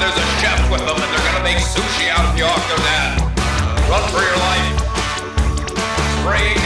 there's a chef with them, and they're gonna make sushi out of you after that. Run for your life. Spray